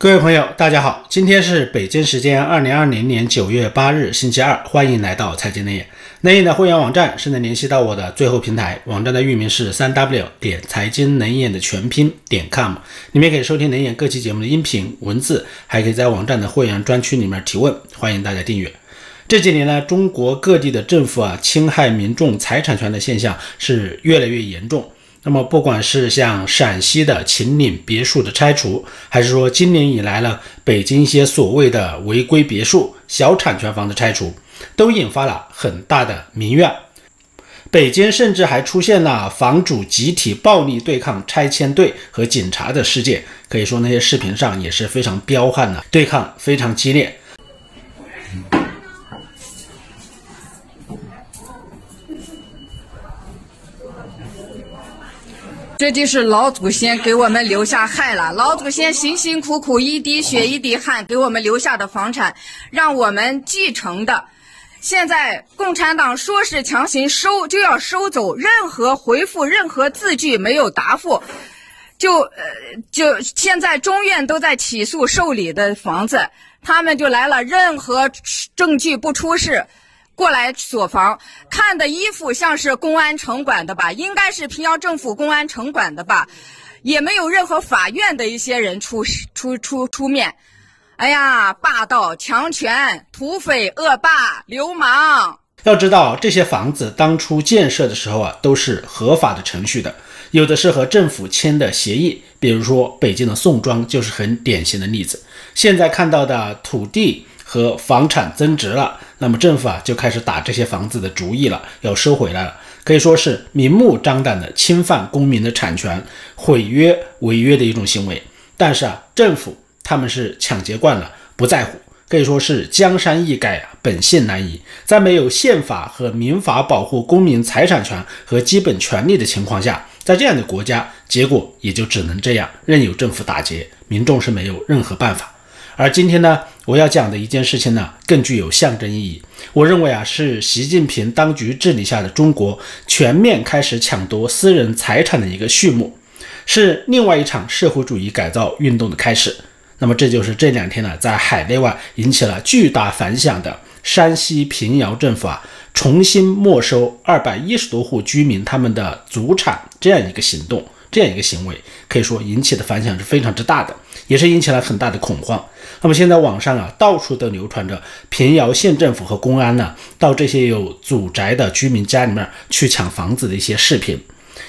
各位朋友，大家好，今天是北京时间二零二零年九月八日，星期二，欢迎来到财经内眼。内眼的会员网站是能联系到我的最后平台，网站的域名是三 w 点财经能眼的全拼点 com，里面可以收听能眼各期节目的音频文字，还可以在网站的会员专区里面提问，欢迎大家订阅。这几年呢，中国各地的政府啊，侵害民众财产权的现象是越来越严重。那么，不管是像陕西的秦岭别墅的拆除，还是说今年以来呢，北京一些所谓的违规别墅、小产权房的拆除，都引发了很大的民怨。北京甚至还出现了房主集体暴力对抗拆迁队和警察的事件，可以说那些视频上也是非常彪悍的对抗，非常激烈。这就是老祖先给我们留下害了。老祖先辛辛苦苦一滴血一滴汗给我们留下的房产，让我们继承的。现在共产党说是强行收就要收走，任何回复、任何字据没有答复，就呃就现在中院都在起诉受理的房子，他们就来了，任何证据不出示。过来锁房，看的衣服像是公安城管的吧？应该是平遥政府公安城管的吧？也没有任何法院的一些人出出出出面。哎呀，霸道、强权、土匪、恶霸、流氓！要知道，这些房子当初建设的时候啊，都是合法的程序的，有的是和政府签的协议，比如说北京的宋庄就是很典型的例子。现在看到的土地。和房产增值了，那么政府啊就开始打这些房子的主意了，要收回来了，可以说是明目张胆的侵犯公民的产权、毁约违约的一种行为。但是啊，政府他们是抢劫惯了，不在乎，可以说是江山易改啊，本性难移。在没有宪法和民法保护公民财产权和基本权利的情况下，在这样的国家，结果也就只能这样，任由政府打劫，民众是没有任何办法。而今天呢，我要讲的一件事情呢，更具有象征意义。我认为啊，是习近平当局治理下的中国全面开始抢夺私人财产的一个序幕，是另外一场社会主义改造运动的开始。那么，这就是这两天呢，在海内外引起了巨大反响的山西平遥政府啊，重新没收二百一十多户居民他们的祖产这样一个行动。这样一个行为，可以说引起的反响是非常之大的，也是引起了很大的恐慌。那么现在网上啊，到处都流传着平遥县政府和公安呢，到这些有祖宅的居民家里面去抢房子的一些视频。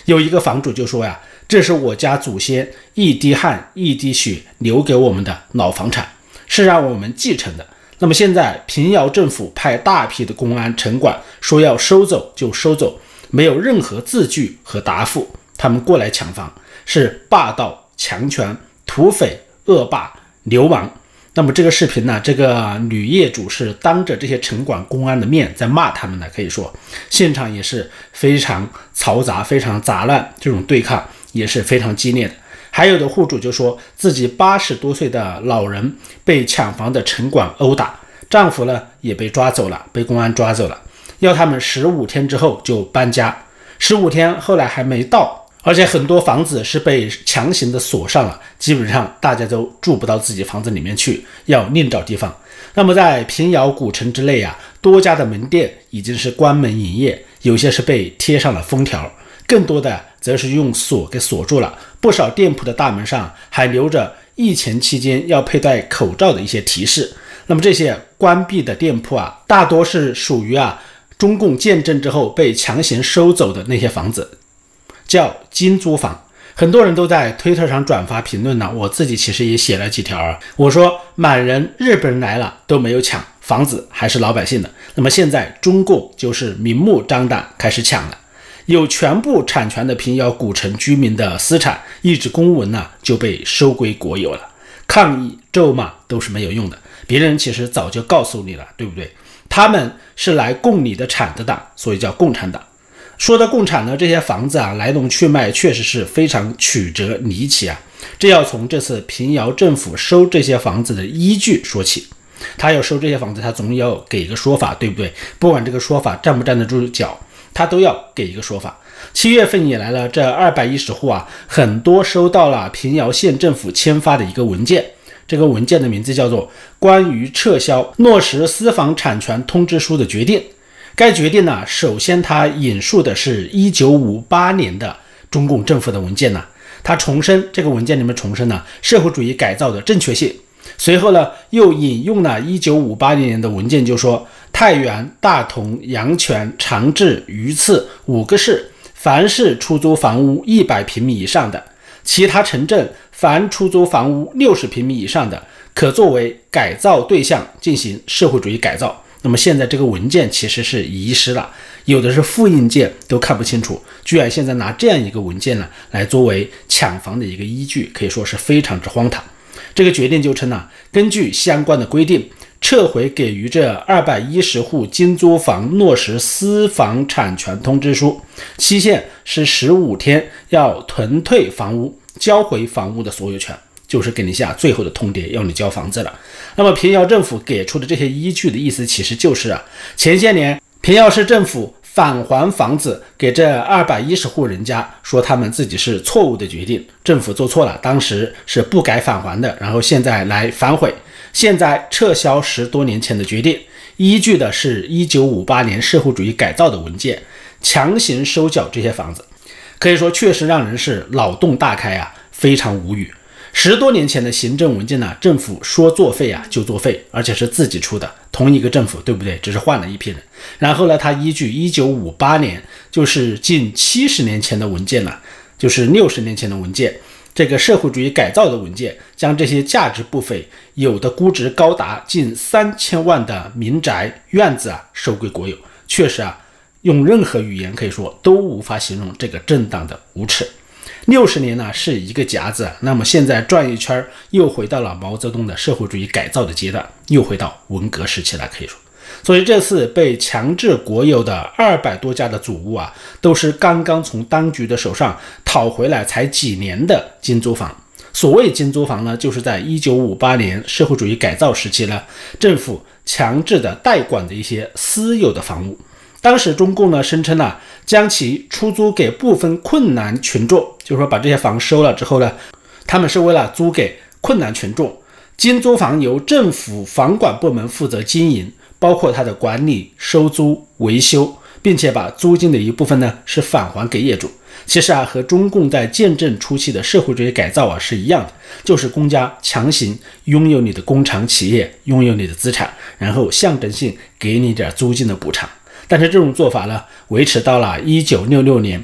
有一个房主就说呀：“这是我家祖先一滴汗一滴血留给我们的老房产，是让我们继承的。那么现在平遥政府派大批的公安城管说要收走就收走，没有任何字据和答复。”他们过来抢房是霸道、强权、土匪、恶霸、流氓。那么这个视频呢？这个女业主是当着这些城管、公安的面在骂他们的，可以说现场也是非常嘈杂、非常杂乱，这种对抗也是非常激烈的。还有的户主就说自己八十多岁的老人被抢房的城管殴打，丈夫呢也被抓走了，被公安抓走了，要他们十五天之后就搬家。十五天后来还没到。而且很多房子是被强行的锁上了，基本上大家都住不到自己房子里面去，要另找地方。那么在平遥古城之内啊，多家的门店已经是关门营业，有些是被贴上了封条，更多的则是用锁给锁住了。不少店铺的大门上还留着疫情期间要佩戴口罩的一些提示。那么这些关闭的店铺啊，大多是属于啊中共建政之后被强行收走的那些房子。叫金租房，很多人都在推特上转发评论呢。我自己其实也写了几条啊。我说满人日本人来了都没有抢房子，还是老百姓的。那么现在中共就是明目张胆开始抢了，有全部产权的平遥古城居民的私产，一纸公文呢就被收归国有了。抗议咒骂都是没有用的，别人其实早就告诉你了，对不对？他们是来供你的产的党，所以叫共产党。说到共产呢，这些房子啊，来龙去脉确实是非常曲折离奇啊。这要从这次平遥政府收这些房子的依据说起。他要收这些房子，他总要给一个说法，对不对？不管这个说法站不站得住脚，他都要给一个说法。七月份以来呢，这二百一十户啊，很多收到了平遥县政府签发的一个文件，这个文件的名字叫做《关于撤销落实私房产权通知书的决定》。该决定呢，首先它引述的是一九五八年的中共政府的文件呢，它重申这个文件里面重申了社会主义改造的正确性。随后呢，又引用了一九五八年的文件，就说太原、大同、阳泉、长治、榆次五个市，凡是出租房屋一百平米以上的，其他城镇。凡出租房屋六十平米以上的，可作为改造对象进行社会主义改造。那么现在这个文件其实是遗失了，有的是复印件都看不清楚，居然现在拿这样一个文件呢来作为抢房的一个依据，可以说是非常之荒唐。这个决定就称呢，根据相关的规定，撤回给予这二百一十户精租房落实私房产权通知书，期限是十五天，要囤退房屋。交回房屋的所有权，就是给你下最后的通牒，要你交房子了。那么平遥政府给出的这些依据的意思，其实就是啊，前些年平遥市政府返还房子给这二百一十户人家，说他们自己是错误的决定，政府做错了，当时是不该返还的，然后现在来反悔，现在撤销十多年前的决定，依据的是一九五八年社会主义改造的文件，强行收缴这些房子。可以说，确实让人是脑洞大开啊，非常无语。十多年前的行政文件呢，政府说作废啊就作废，而且是自己出的，同一个政府，对不对？只是换了一批人。然后呢，他依据一九五八年，就是近七十年前的文件了，就是六十年前的文件，这个社会主义改造的文件，将这些价值不菲、有的估值高达近三千万的民宅院子啊，收归国有。确实啊。用任何语言可以说都无法形容这个政党的无耻。六十年呢是一个夹子，那么现在转一圈又回到了毛泽东的社会主义改造的阶段，又回到文革时期了，可以说。所以这次被强制国有的二百多家的祖屋啊，都是刚刚从当局的手上讨回来才几年的精租房。所谓精租房呢，就是在一九五八年社会主义改造时期呢，政府强制的代管的一些私有的房屋。当时中共呢声称呢，将其出租给部分困难群众，就是说把这些房收了之后呢，他们是为了租给困难群众。经租房由政府房管部门负责经营，包括它的管理、收租、维修，并且把租金的一部分呢是返还给业主。其实啊，和中共在建政初期的社会主义改造啊是一样的，就是公家强行拥有你的工厂企业，拥有你的资产，然后象征性给你点租金的补偿。但是这种做法呢，维持到了一九六六年，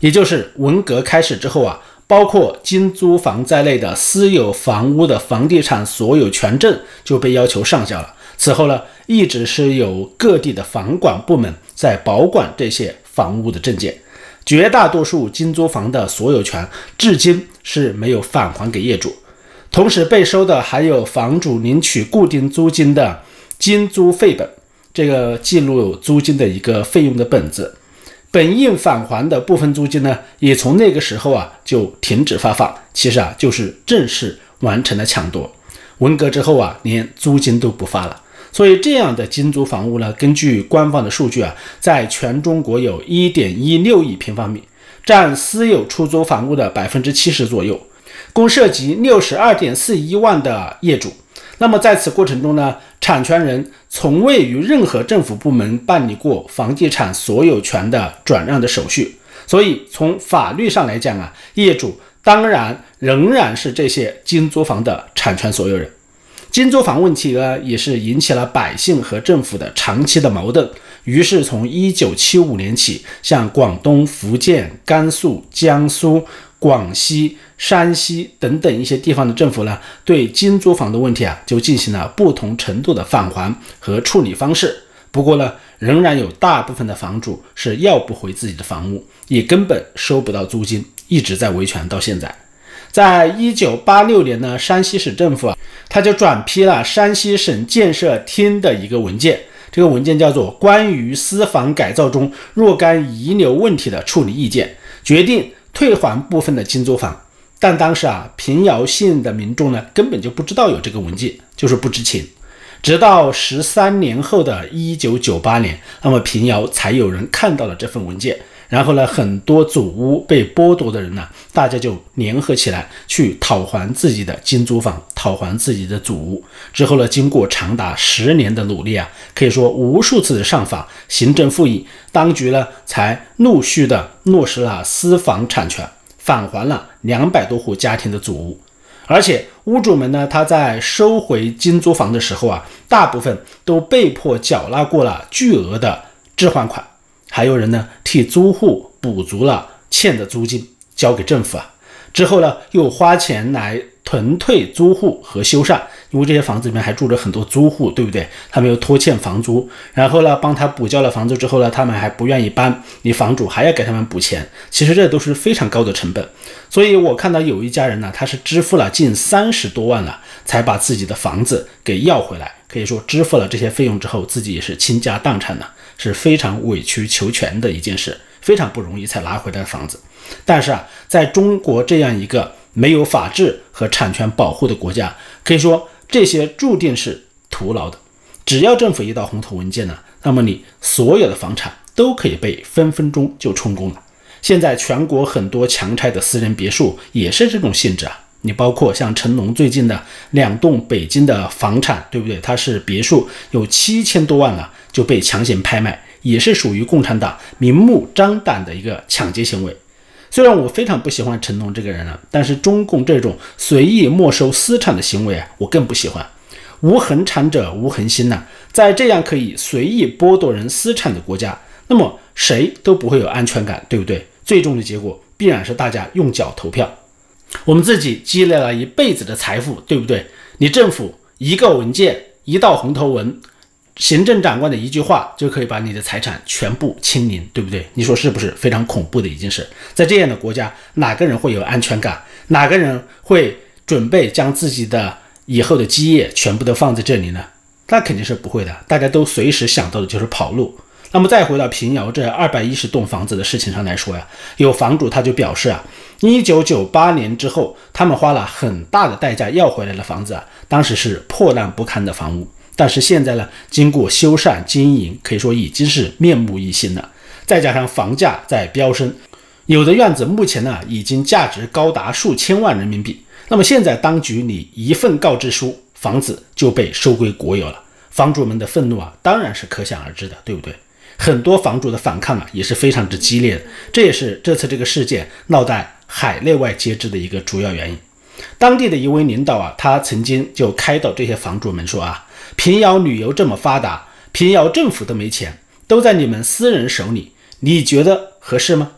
也就是文革开始之后啊，包括精租房在内的私有房屋的房地产所有权证就被要求上缴了。此后呢，一直是由各地的房管部门在保管这些房屋的证件，绝大多数精租房的所有权至今是没有返还给业主。同时被收的还有房主领取固定租金的精租费本。这个记录租金的一个费用的本子，本应返还的部分租金呢，也从那个时候啊就停止发放。其实啊，就是正式完成了抢夺。文革之后啊，连租金都不发了。所以这样的精租房屋呢，根据官方的数据啊，在全中国有一点一六亿平方米，占私有出租房屋的百分之七十左右，共涉及六十二点四一万的业主。那么在此过程中呢，产权人从未与任何政府部门办理过房地产所有权的转让的手续，所以从法律上来讲啊，业主当然仍然是这些经租房的产权所有人。经租房问题呢，也是引起了百姓和政府的长期的矛盾。于是从一九七五年起，向广东、福建、甘肃、江苏。广西、山西等等一些地方的政府呢，对精租房的问题啊，就进行了不同程度的返还和处理方式。不过呢，仍然有大部分的房主是要不回自己的房屋，也根本收不到租金，一直在维权到现在。在一九八六年呢，山西省政府啊，他就转批了山西省建设厅的一个文件，这个文件叫做《关于私房改造中若干遗留问题的处理意见》，决定。退还部分的经租房，但当时啊，平遥县的民众呢，根本就不知道有这个文件，就是不知情。直到十三年后的一九九八年，那么平遥才有人看到了这份文件，然后呢，很多祖屋被剥夺的人呢，大家就联合起来去讨还自己的金租房，讨还自己的祖屋。之后呢，经过长达十年的努力啊，可以说无数次的上访、行政复议，当局呢才陆续的落实了私房产权，返还了两百多户家庭的祖屋。而且屋主们呢，他在收回金租房的时候啊，大部分都被迫缴纳过了巨额的置换款。还有人呢替租户补足了欠的租金，交给政府啊。之后呢又花钱来囤退租户和修缮，因为这些房子里面还住着很多租户，对不对？他们又拖欠房租，然后呢帮他补交了房租之后呢，他们还不愿意搬，你房主还要给他们补钱，其实这都是非常高的成本。所以我看到有一家人呢，他是支付了近三十多万了，才把自己的房子给要回来。可以说支付了这些费用之后，自己也是倾家荡产了。是非常委曲求全的一件事，非常不容易才拿回来的房子。但是啊，在中国这样一个没有法治和产权保护的国家，可以说这些注定是徒劳的。只要政府一到红头文件呢，那么你所有的房产都可以被分分钟就充公了。现在全国很多强拆的私人别墅也是这种性质啊。你包括像成龙最近的两栋北京的房产，对不对？它是别墅，有七千多万了，就被强行拍卖，也是属于共产党明目张胆的一个抢劫行为。虽然我非常不喜欢成龙这个人了，但是中共这种随意没收私产的行为啊，我更不喜欢。无恒产者无恒心呐，在这样可以随意剥夺人私产的国家，那么谁都不会有安全感，对不对？最终的结果必然是大家用脚投票。我们自己积累了一辈子的财富，对不对？你政府一个文件、一道红头文，行政长官的一句话就可以把你的财产全部清零，对不对？你说是不是非常恐怖的一件事？在这样的国家，哪个人会有安全感？哪个人会准备将自己的以后的基业全部都放在这里呢？那肯定是不会的。大家都随时想到的就是跑路。那么再回到平遥这二百一十栋房子的事情上来说呀，有房主他就表示啊。一九九八年之后，他们花了很大的代价要回来的房子啊，当时是破烂不堪的房屋。但是现在呢，经过修缮经营，可以说已经是面目一新了。再加上房价在飙升，有的院子目前呢已经价值高达数千万人民币。那么现在当局你一份告知书，房子就被收归国有了，房主们的愤怒啊，当然是可想而知的，对不对？很多房主的反抗啊，也是非常之激烈的。这也是这次这个事件闹在。海内外皆知的一个主要原因，当地的一位领导啊，他曾经就开导这些房主们说啊，平遥旅游这么发达，平遥政府都没钱，都在你们私人手里，你觉得合适吗？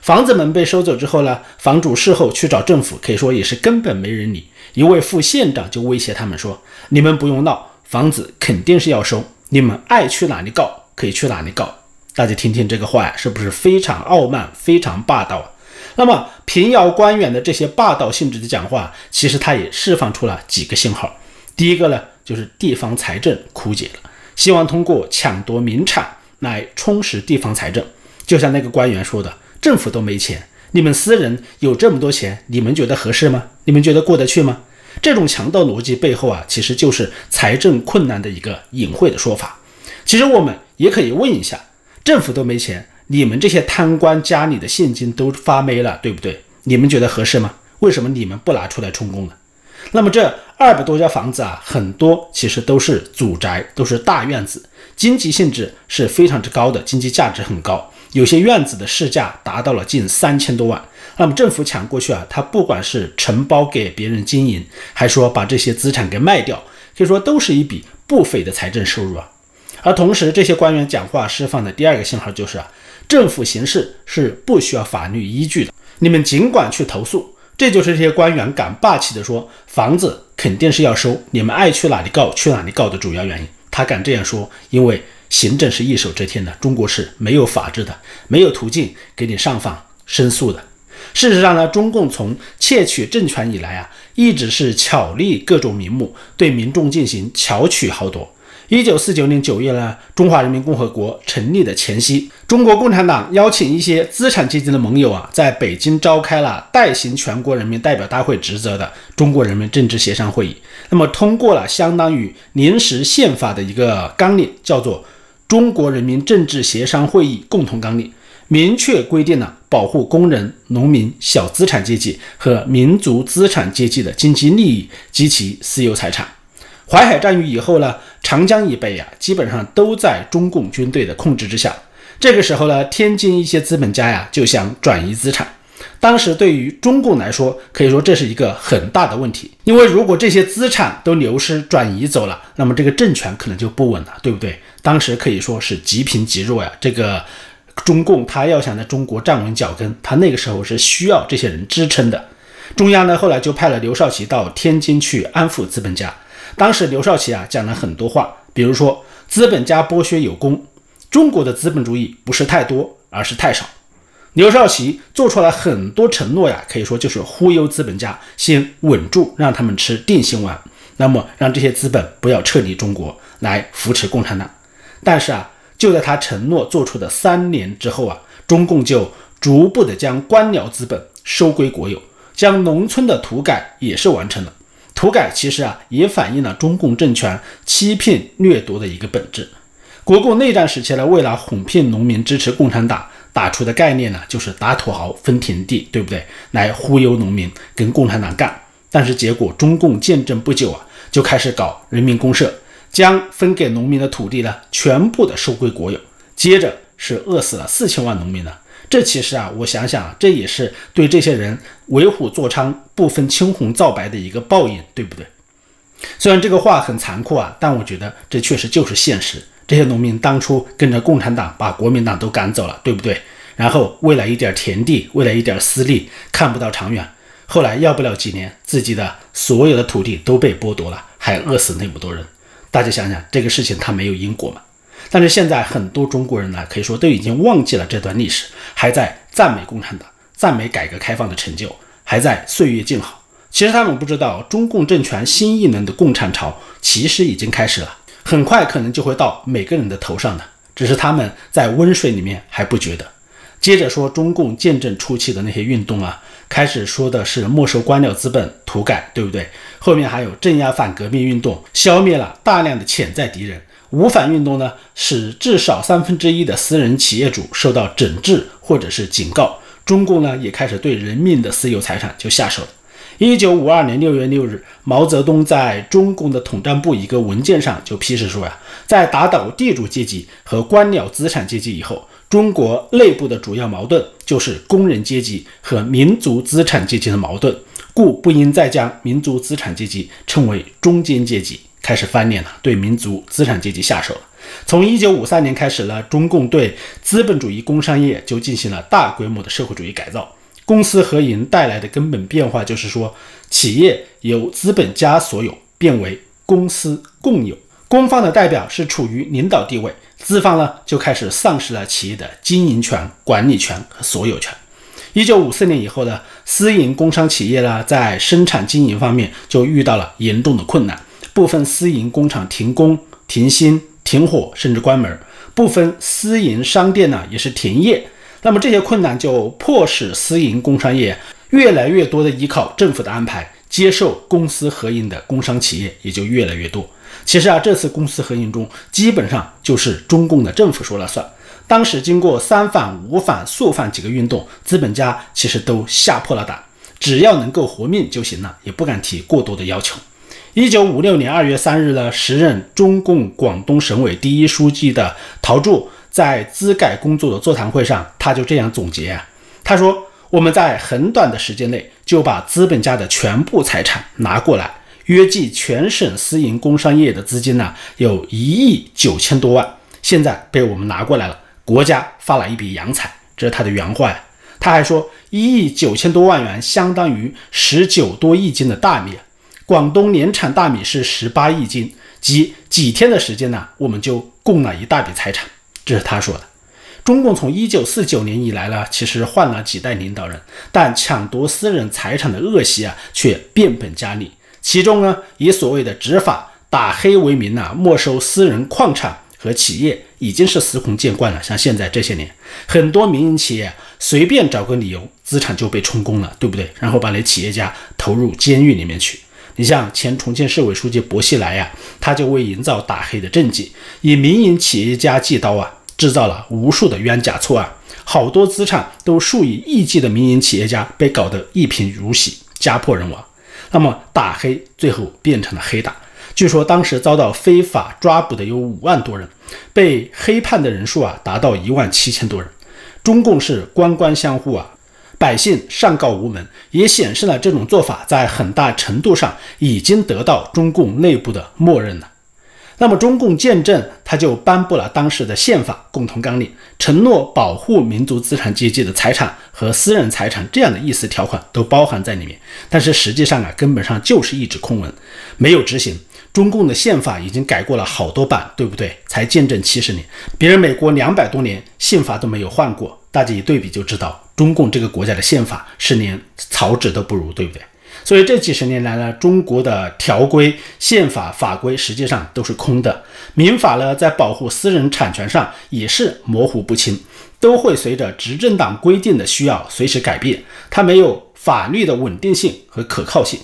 房子们被收走之后呢，房主事后去找政府，可以说也是根本没人理。一位副县长就威胁他们说，你们不用闹，房子肯定是要收，你们爱去哪里告可以去哪里告。大家听听这个话呀，是不是非常傲慢，非常霸道？那么平遥官员的这些霸道性质的讲话，其实他也释放出了几个信号。第一个呢，就是地方财政枯竭了，希望通过抢夺民产来充实地方财政。就像那个官员说的，政府都没钱，你们私人有这么多钱，你们觉得合适吗？你们觉得过得去吗？这种强盗逻辑背后啊，其实就是财政困难的一个隐晦的说法。其实我们也可以问一下，政府都没钱。你们这些贪官家里的现金都发霉了，对不对？你们觉得合适吗？为什么你们不拿出来充公呢？那么这二百多家房子啊，很多其实都是祖宅，都是大院子，经济性质是非常之高的，经济价值很高。有些院子的市价达到了近三千多万。那么政府抢过去啊，他不管是承包给别人经营，还说把这些资产给卖掉，可以说都是一笔不菲的财政收入啊。而同时，这些官员讲话释放的第二个信号就是啊。政府行事是不需要法律依据的，你们尽管去投诉，这就是这些官员敢霸气的说房子肯定是要收，你们爱去哪里告去哪里告的主要原因。他敢这样说，因为行政是一手遮天的，中国是没有法治的，没有途径给你上访申诉的。事实上呢，中共从窃取政权以来啊，一直是巧立各种名目，对民众进行巧取豪夺。一九四九年九月呢，中华人民共和国成立的前夕，中国共产党邀请一些资产阶级的盟友啊，在北京召开了代行全国人民代表大会职责的中国人民政治协商会议。那么，通过了相当于临时宪法的一个纲领，叫做《中国人民政治协商会议共同纲领》。明确规定了保护工人、农民、小资产阶级和民族资产阶级的经济利益及其私有财产。淮海战役以后呢，长江以北呀，基本上都在中共军队的控制之下。这个时候呢，天津一些资本家呀就想转移资产。当时对于中共来说，可以说这是一个很大的问题，因为如果这些资产都流失转移走了，那么这个政权可能就不稳了，对不对？当时可以说是极贫极弱呀。这个中共他要想在中国站稳脚跟，他那个时候是需要这些人支撑的。中央呢后来就派了刘少奇到天津去安抚资本家。当时刘少奇啊讲了很多话，比如说资本家剥削有功，中国的资本主义不是太多，而是太少。刘少奇做出来很多承诺呀，可以说就是忽悠资本家，先稳住，让他们吃定心丸，那么让这些资本不要撤离中国，来扶持共产党。但是啊，就在他承诺做出的三年之后啊，中共就逐步的将官僚资本收归国有，将农村的土改也是完成了。土改其实啊，也反映了中共政权欺骗掠夺的一个本质。国共内战时期呢，为了哄骗农民支持共产党。打出的概念呢，就是打土豪分田地，对不对？来忽悠农民跟共产党干。但是结果中共建政不久啊，就开始搞人民公社，将分给农民的土地呢，全部的收归国有。接着是饿死了四千万农民呢。这其实啊，我想想，这也是对这些人为虎作伥、不分青红皂白的一个报应，对不对？虽然这个话很残酷啊，但我觉得这确实就是现实。这些农民当初跟着共产党把国民党都赶走了，对不对？然后为了一点田地，为了一点私利，看不到长远。后来要不了几年，自己的所有的土地都被剥夺了，还饿死那么多人。大家想想，这个事情它没有因果吗？但是现在很多中国人呢，可以说都已经忘记了这段历史，还在赞美共产党，赞美改革开放的成就，还在岁月静好。其实他们不知道，中共政权新一轮的共产潮其实已经开始了。很快可能就会到每个人的头上的，只是他们在温水里面还不觉得。接着说中共建政初期的那些运动啊，开始说的是没收官僚资本、土改，对不对？后面还有镇压反革命运动，消灭了大量的潜在敌人。五反运动呢，使至少三分之一的私人企业主受到整治或者是警告。中共呢，也开始对人民的私有财产就下手了。一九五二年六月六日，毛泽东在中共的统战部一个文件上就批示说呀，在打倒地主阶级和官僚资产阶级以后，中国内部的主要矛盾就是工人阶级和民族资产阶级的矛盾，故不应再将民族资产阶级称为中间阶级，开始翻脸了，对民族资产阶级下手了。从一九五三年开始呢，中共对资本主义工商业就进行了大规模的社会主义改造。公私合营带来的根本变化就是说，企业由资本家所有变为公司共有，公方的代表是处于领导地位，资方呢就开始丧失了企业的经营权、管理权和所有权。一九五四年以后呢，私营工商企业呢在生产经营方面就遇到了严重的困难，部分私营工厂停工、停薪、停火，甚至关门；部分私营商店呢也是停业。那么这些困难就迫使私营工商业越来越多的依靠政府的安排，接受公私合营的工商企业也就越来越多。其实啊，这次公私合营中，基本上就是中共的政府说了算。当时经过三反、五反、肃反几个运动，资本家其实都吓破了胆，只要能够活命就行了，也不敢提过多的要求。一九五六年二月三日呢，时任中共广东省委第一书记的陶铸。在资改工作的座谈会上，他就这样总结啊，他说：“我们在很短的时间内就把资本家的全部财产拿过来，约计全省私营工商业的资金呢有一亿九千多万，现在被我们拿过来了，国家发了一笔洋财。”这是他的原话呀。他还说：“一亿九千多万元相当于十九多亿斤的大米，广东年产大米是十八亿斤，即几天的时间呢，我们就供了一大笔财产。”这是他说的。中共从一九四九年以来呢，其实换了几代领导人，但抢夺私人财产的恶习啊，却变本加厉。其中呢，以所谓的执法打黑为名呢，没收私人矿产和企业，已经是司空见惯了。像现在这些年，很多民营企业随便找个理由，资产就被充公了，对不对？然后把那企业家投入监狱里面去。你像前重庆市委书记薄熙来呀，他就为营造打黑的政绩，以民营企业家计刀啊，制造了无数的冤假错案，好多资产都数以亿计的民营企业家被搞得一贫如洗，家破人亡。那么打黑最后变成了黑打，据说当时遭到非法抓捕的有五万多人，被黑判的人数啊达到一万七千多人。中共是官官相护啊。百姓上告无门，也显示了这种做法在很大程度上已经得到中共内部的默认了。那么，中共建政他就颁布了当时的宪法共同纲领，承诺保护民族资产阶级的财产和私人财产这样的意思条款都包含在里面。但是实际上啊，根本上就是一纸空文，没有执行。中共的宪法已经改过了好多版，对不对？才见证七十年，别人美国两百多年宪法都没有换过，大家一对比就知道。中共这个国家的宪法是连草纸都不如，对不对？所以这几十年来呢，中国的条规、宪法、法规实际上都是空的。民法呢，在保护私人产权上也是模糊不清，都会随着执政党规定的需要随时改变，它没有法律的稳定性和可靠性。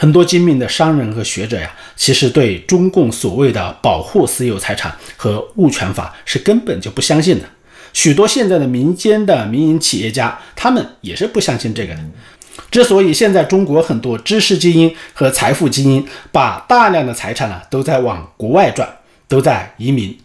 很多精明的商人和学者呀，其实对中共所谓的保护私有财产和物权法是根本就不相信的。许多现在的民间的民营企业家，他们也是不相信这个的。之所以现在中国很多知识精英和财富精英把大量的财产呢都在往国外转，都在移民，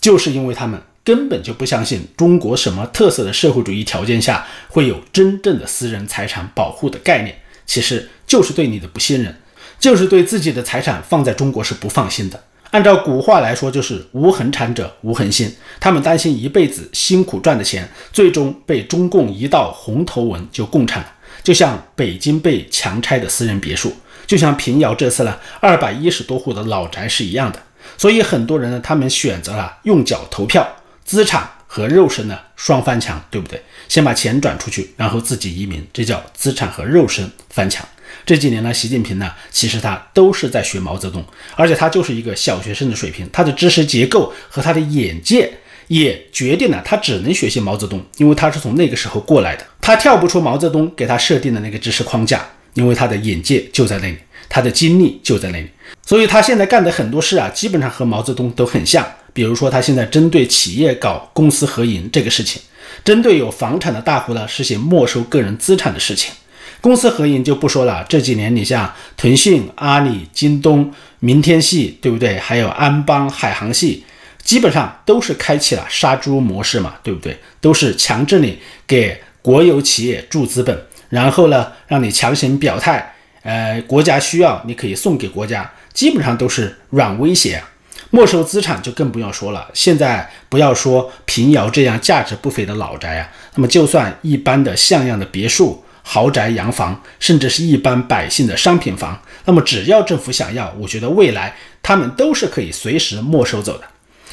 就是因为他们根本就不相信中国什么特色的社会主义条件下会有真正的私人财产保护的概念，其实就是对你的不信任，就是对自己的财产放在中国是不放心的。按照古话来说，就是无恒产者无恒心。他们担心一辈子辛苦赚的钱，最终被中共一道红头文就共产了。就像北京被强拆的私人别墅，就像平遥这次呢二百一十多户的老宅是一样的。所以很多人呢，他们选择了用脚投票，资产和肉身呢双翻墙，对不对？先把钱转出去，然后自己移民，这叫资产和肉身翻墙。这几年呢，习近平呢，其实他都是在学毛泽东，而且他就是一个小学生的水平，他的知识结构和他的眼界也决定了他只能学习毛泽东，因为他是从那个时候过来的，他跳不出毛泽东给他设定的那个知识框架，因为他的眼界就在那里，他的经历就在那里，所以他现在干的很多事啊，基本上和毛泽东都很像。比如说，他现在针对企业搞公私合营这个事情，针对有房产的大户呢，实行没收个人资产的事情。公司合营就不说了，这几年你像腾讯、阿里、京东、明天系，对不对？还有安邦、海航系，基本上都是开启了杀猪模式嘛，对不对？都是强制你给国有企业注资本，然后呢，让你强行表态，呃，国家需要你可以送给国家，基本上都是软威胁啊。没收资产就更不要说了，现在不要说平遥这样价值不菲的老宅啊，那么就算一般的像样的别墅。豪宅、洋房，甚至是一般百姓的商品房，那么只要政府想要，我觉得未来他们都是可以随时没收走的。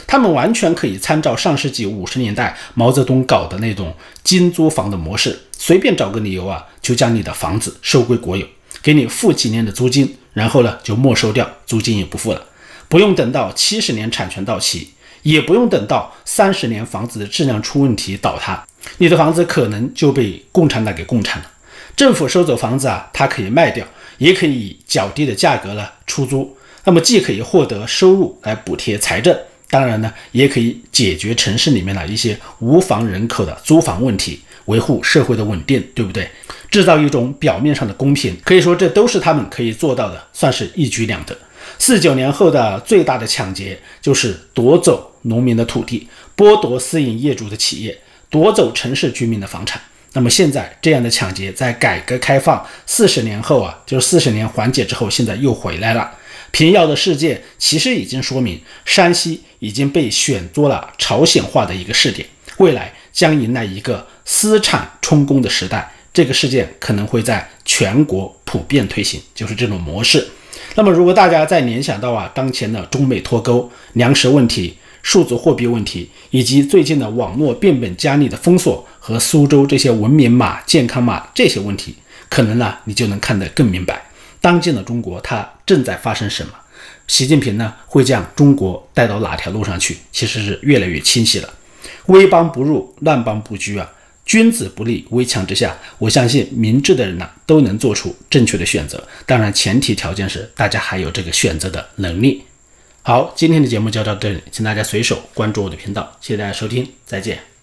他们完全可以参照上世纪五十年代毛泽东搞的那种精租房的模式，随便找个理由啊，就将你的房子收归国有，给你付几年的租金，然后呢就没收掉，租金也不付了，不用等到七十年产权到期，也不用等到三十年房子的质量出问题倒塌，你的房子可能就被共产党给共产了。政府收走房子啊，它可以卖掉，也可以以较低的价格呢出租。那么既可以获得收入来补贴财政，当然呢，也可以解决城市里面的一些无房人口的租房问题，维护社会的稳定，对不对？制造一种表面上的公平，可以说这都是他们可以做到的，算是一举两得。四九年后的最大的抢劫就是夺走农民的土地，剥夺私营业主的企业，夺走城市居民的房产。那么现在这样的抢劫，在改革开放四十年后啊，就是四十年缓解之后，现在又回来了。平遥的事件其实已经说明，山西已经被选作了朝鲜化的一个试点，未来将迎来一个私产充公的时代。这个事件可能会在全国普遍推行，就是这种模式。那么如果大家再联想到啊，当前的中美脱钩、粮食问题。数字货币问题，以及最近的网络变本加厉的封锁和苏州这些文明码、健康码这些问题，可能呢，你就能看得更明白，当今的中国它正在发生什么。习近平呢会将中国带到哪条路上去，其实是越来越清晰了。危邦不入，乱邦不居啊！君子不立危墙之下。我相信明智的人呢都能做出正确的选择，当然前提条件是大家还有这个选择的能力。好，今天的节目就到这里，请大家随手关注我的频道，谢谢大家收听，再见。